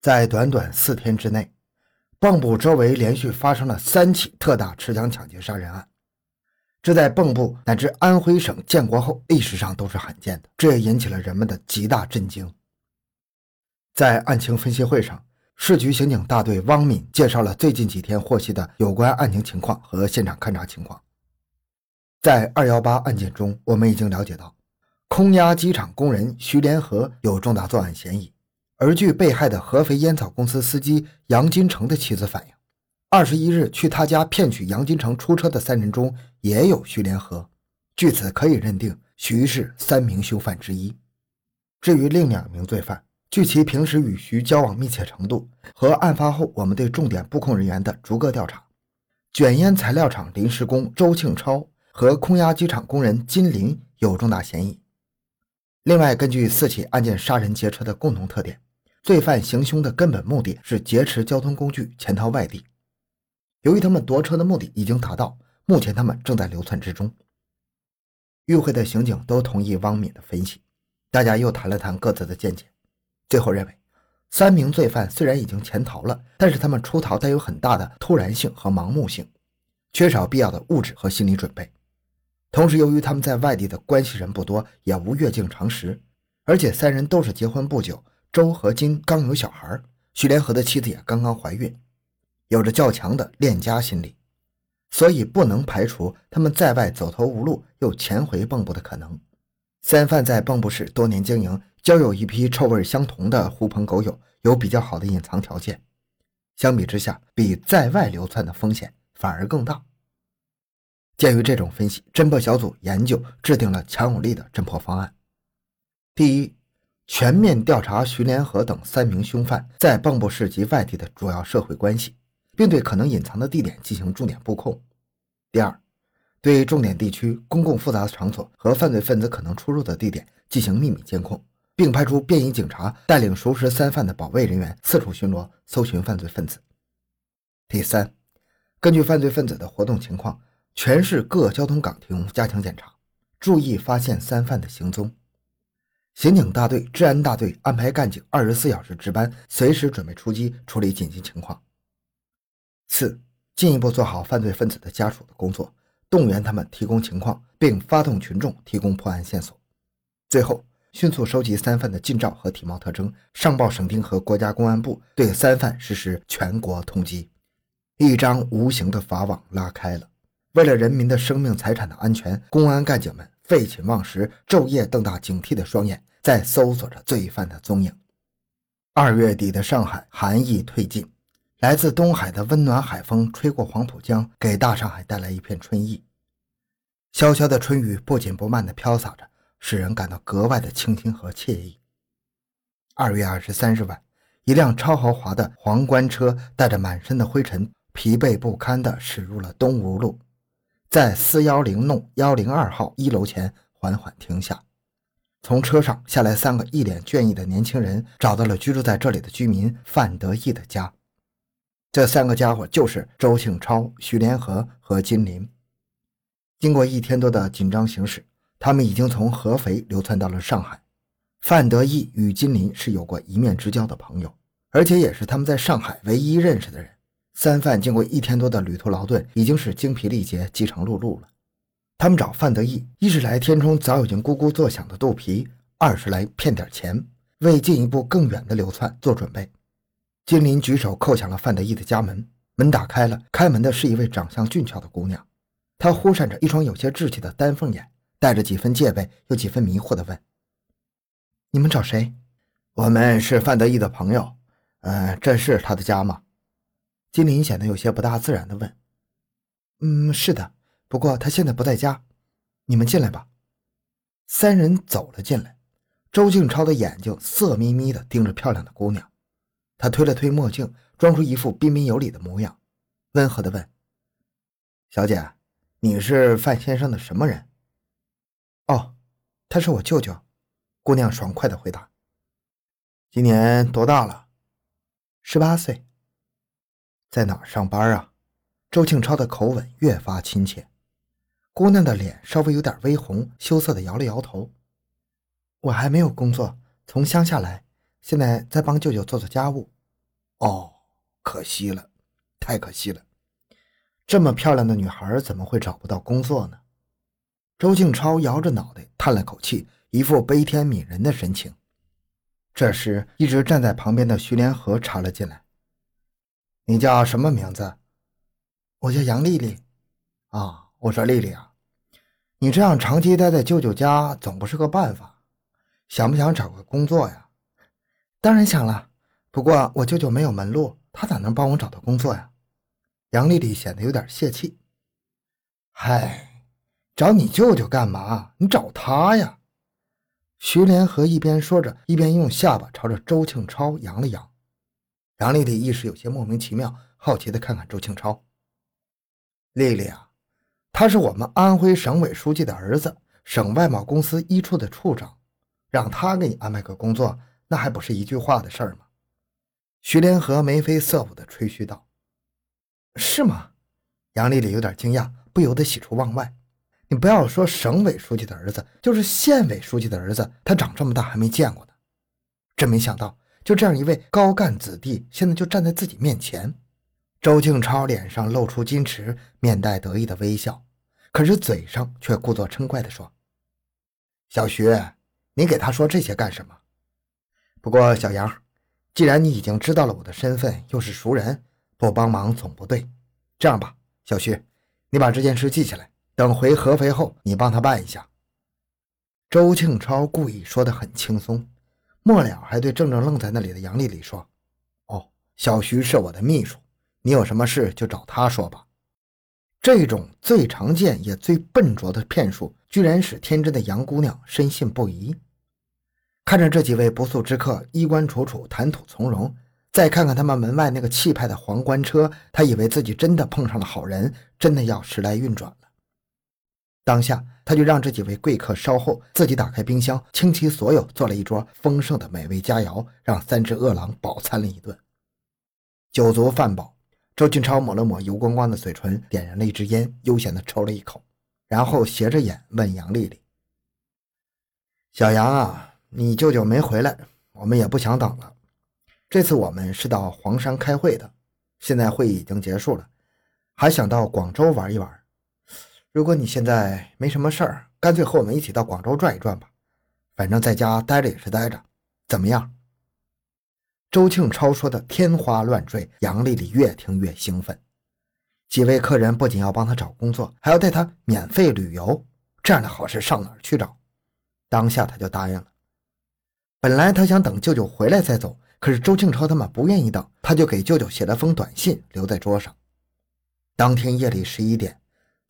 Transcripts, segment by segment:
在短短四天之内，蚌埠周围连续发生了三起特大持枪抢劫杀人案，这在蚌埠乃至安徽省建国后历史上都是罕见的，这也引起了人们的极大震惊。在案情分析会上，市局刑警大队汪敏介绍了最近几天获悉的有关案情情况和现场勘查情况。在二幺八案件中，我们已经了解到，空压机场工人徐连河有重大作案嫌疑。而据被害的合肥烟草公司司机杨金城的妻子反映，二十一日去他家骗取杨金城出车的三人中也有徐连河，据此可以认定徐是三名凶犯之一。至于另两名罪犯，据其平时与徐交往密切程度和案发后我们对重点布控人员的逐个调查，卷烟材料厂临时工周庆超和空压机场工人金林有重大嫌疑。另外，根据四起案件杀人劫车的共同特点。罪犯行凶的根本目的是劫持交通工具潜逃外地。由于他们夺车的目的已经达到，目前他们正在流窜之中。与会的刑警都同意汪敏的分析，大家又谈了谈各自的见解，最后认为，三名罪犯虽然已经潜逃了，但是他们出逃带有很大的突然性和盲目性，缺少必要的物质和心理准备。同时，由于他们在外地的关系人不多，也无越境常识，而且三人都是结婚不久。周和金刚有小孩，徐连河的妻子也刚刚怀孕，有着较强的恋家心理，所以不能排除他们在外走投无路又潜回蚌埠的可能。三犯在蚌埠市多年经营，交有一批臭味相同的狐朋狗友，有比较好的隐藏条件。相比之下，比在外流窜的风险反而更大。鉴于这种分析，侦破小组研究制定了强有力的侦破方案。第一。全面调查徐连河等三名凶犯在蚌埠市及外地的主要社会关系，并对可能隐藏的地点进行重点布控。第二，对重点地区、公共复杂场所和犯罪分子可能出入的地点进行秘密监控，并派出便衣警察带领熟识三犯的保卫人员四处巡逻，搜寻犯罪分子。第三，根据犯罪分子的活动情况，全市各交通岗亭加强检查，注意发现三犯的行踪。刑警大队、治安大队安排干警二十四小时值班，随时准备出击处理紧急情况。四、进一步做好犯罪分子的家属的工作，动员他们提供情况，并发动群众提供破案线索。最后，迅速收集三犯的近照和体貌特征，上报省厅和国家公安部，对三犯实施全国通缉。一张无形的法网拉开了。为了人民的生命财产的安全，公安干警们废寝忘食，昼夜瞪大警惕的双眼。在搜索着罪犯的踪影。二月底的上海寒意退尽，来自东海的温暖海风吹过黄浦江，给大上海带来一片春意。潇潇的春雨不紧不慢地飘洒着，使人感到格外的清新和惬意。二月二十三日晚，一辆超豪华的皇冠车带着满身的灰尘，疲惫不堪地驶入了东吴路，在四幺零弄幺零二号一楼前缓缓停下。从车上下来三个一脸倦意的年轻人，找到了居住在这里的居民范德义的家。这三个家伙就是周庆超、徐连河和金林。经过一天多的紧张行驶，他们已经从合肥流窜到了上海。范德义与金林是有过一面之交的朋友，而且也是他们在上海唯一认识的人。三犯经过一天多的旅途劳顿，已经是精疲力竭、饥肠辘辘了。他们找范德义，一是来填充早已经咕咕作响的肚皮，二是来骗点钱，为进一步更远的流窜做准备。金林举手叩响了范德义的家门，门打开了，开门的是一位长相俊俏的姑娘，她忽闪着一双有些稚气的丹凤眼，带着几分戒备又几分迷惑地问：“你们找谁？我们是范德义的朋友，呃，这是他的家吗？”金林显得有些不大自然的问：“嗯，是的。”不过他现在不在家，你们进来吧。三人走了进来，周静超的眼睛色眯眯的盯着漂亮的姑娘，他推了推墨镜，装出一副彬彬有礼的模样，温和的问：“小姐，你是范先生的什么人？”“哦，他是我舅舅。”姑娘爽快的回答。“今年多大了？”“十八岁。”“在哪儿上班啊？”周庆超的口吻越发亲切。姑娘的脸稍微有点微红，羞涩的摇了摇头。我还没有工作，从乡下来，现在在帮舅舅做做家务。哦，可惜了，太可惜了。这么漂亮的女孩怎么会找不到工作呢？周庆超摇着脑袋叹了口气，一副悲天悯人的神情。这时，一直站在旁边的徐连河插了进来：“你叫什么名字？”“我叫杨丽丽。”“啊，我说丽丽啊，你这样长期待在舅舅家总不是个办法，想不想找个工作呀？”“当然想了，不过我舅舅没有门路，他咋能帮我找到工作呀？”杨丽丽显得有点泄气。“嗨。”找你舅舅干嘛？你找他呀！徐连河一边说着，一边用下巴朝着周庆超扬了扬。杨丽丽一时有些莫名其妙，好奇的看看周庆超。丽丽啊，他是我们安徽省委书记的儿子，省外贸公司一处的处长，让他给你安排个工作，那还不是一句话的事儿吗？徐连河眉飞色舞的吹嘘道：“是吗？”杨丽丽有点惊讶，不由得喜出望外。你不要说省委书记的儿子，就是县委书记的儿子，他长这么大还没见过呢。真没想到，就这样一位高干子弟，现在就站在自己面前。周庆超脸上露出矜持、面带得意的微笑，可是嘴上却故作嗔怪地说：“小徐，你给他说这些干什么？不过小杨，既然你已经知道了我的身份，又是熟人，不帮忙总不对。这样吧，小徐，你把这件事记下来。”等回合肥后，你帮他办一下。周庆超故意说的很轻松，末了还对怔怔愣在那里的杨丽丽说：“哦，小徐是我的秘书，你有什么事就找他说吧。”这种最常见也最笨拙的骗术，居然使天真的杨姑娘深信不疑。看着这几位不速之客衣冠楚楚、谈吐从容，再看看他们门外那个气派的皇冠车，她以为自己真的碰上了好人，真的要时来运转。当下，他就让这几位贵客稍后，自己打开冰箱，倾其所有做了一桌丰盛的美味佳肴，让三只饿狼饱餐了一顿。酒足饭饱，周俊超抹了抹油光光的嘴唇，点燃了一支烟，悠闲地抽了一口，然后斜着眼问杨丽丽：“小杨啊，你舅舅没回来，我们也不想等了。这次我们是到黄山开会的，现在会议已经结束了，还想到广州玩一玩。”如果你现在没什么事儿，干脆和我们一起到广州转一转吧。反正在家待着也是待着，怎么样？周庆超说的天花乱坠，杨丽丽越听越兴奋。几位客人不仅要帮他找工作，还要带他免费旅游，这样的好事上哪儿去找？当下他就答应了。本来他想等舅舅回来再走，可是周庆超他们不愿意等，他就给舅舅写了封短信留在桌上。当天夜里十一点。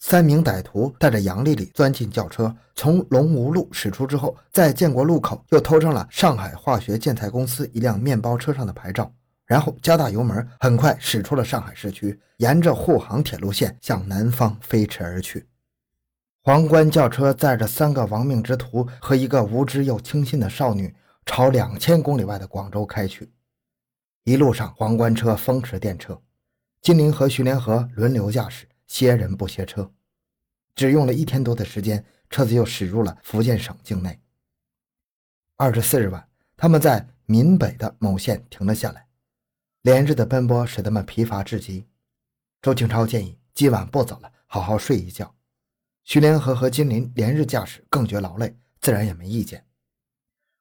三名歹徒带着杨丽丽钻进轿车，从龙吴路驶出之后，在建国路口又偷上了上海化学建材公司一辆面包车上的牌照，然后加大油门，很快驶出了上海市区，沿着沪杭铁路线向南方飞驰而去。皇冠轿车载着三个亡命之徒和一个无知又清新的少女，朝两千公里外的广州开去。一路上，皇冠车风驰电掣，金陵和徐连河轮流驾驶。歇人不歇车，只用了一天多的时间，车子又驶入了福建省境内。二十四日晚，他们在闽北的某县停了下来。连日的奔波使他们疲乏至极。周庆超建议今晚不走了，好好睡一觉。徐连河和金林连日驾驶，更觉劳累，自然也没意见。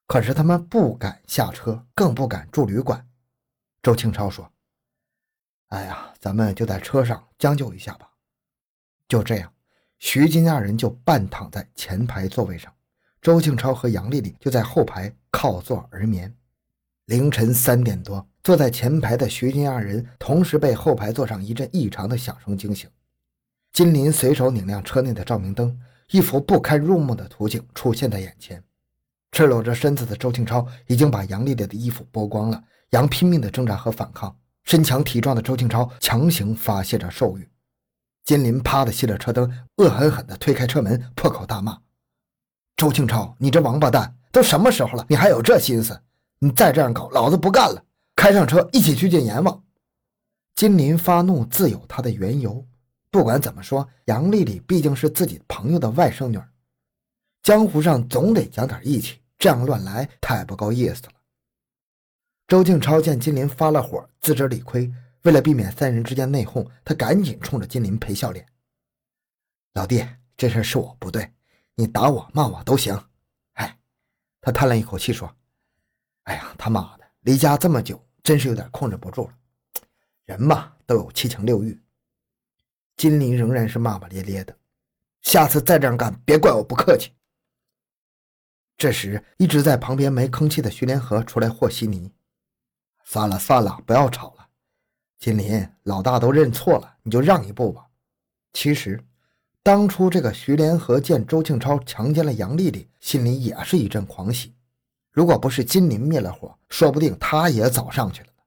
可是他们不敢下车，更不敢住旅馆。周庆超说：“哎呀，咱们就在车上将就一下吧。”就这样，徐金二人就半躺在前排座位上，周庆超和杨丽丽就在后排靠座而眠。凌晨三点多，坐在前排的徐金二人同时被后排座上一阵异常的响声惊醒。金林随手拧亮车内的照明灯，一幅不堪入目的图景出现在眼前：赤裸着身子的周庆超已经把杨丽丽的衣服剥光了，杨拼命的挣扎和反抗，身强体壮的周庆超强行发泄着兽欲。金林啪的熄了车灯，恶狠狠地推开车门，破口大骂：“周庆超，你这王八蛋，都什么时候了，你还有这心思？你再这样搞，老子不干了！开上车，一起去见阎王！”金林发怒自有他的缘由，不管怎么说，杨丽丽毕竟是自己朋友的外甥女，江湖上总得讲点义气，这样乱来太不够意思了。周庆超见金林发了火，自知理亏，为了避免三人之间内讧，他赶紧冲着金林赔笑脸：“老弟，这事是我不对，你打我骂我都行。”哎，他叹了一口气说：“哎呀，他妈的，离家这么久，真是有点控制不住了。人嘛，都有七情六欲。”金林仍然是骂骂咧咧的：“下次再这样干，别怪我不客气。”这时，一直在旁边没吭气的徐连河出来和稀泥：“算了算了，不要吵了。金林老大都认错了，你就让一步吧。”其实，当初这个徐连河见周庆超强奸了杨丽丽，心里也是一阵狂喜。如果不是金林灭了火，说不定他也早上去了呢。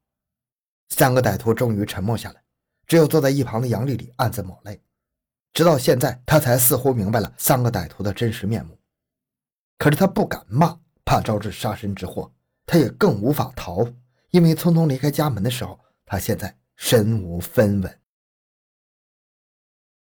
三个歹徒终于沉默下来，只有坐在一旁的杨丽丽暗自抹泪。直到现在，他才似乎明白了三个歹徒的真实面目。可是他不敢骂，怕招致杀身之祸。他也更无法逃，因为匆匆离开家门的时候，他现在身无分文。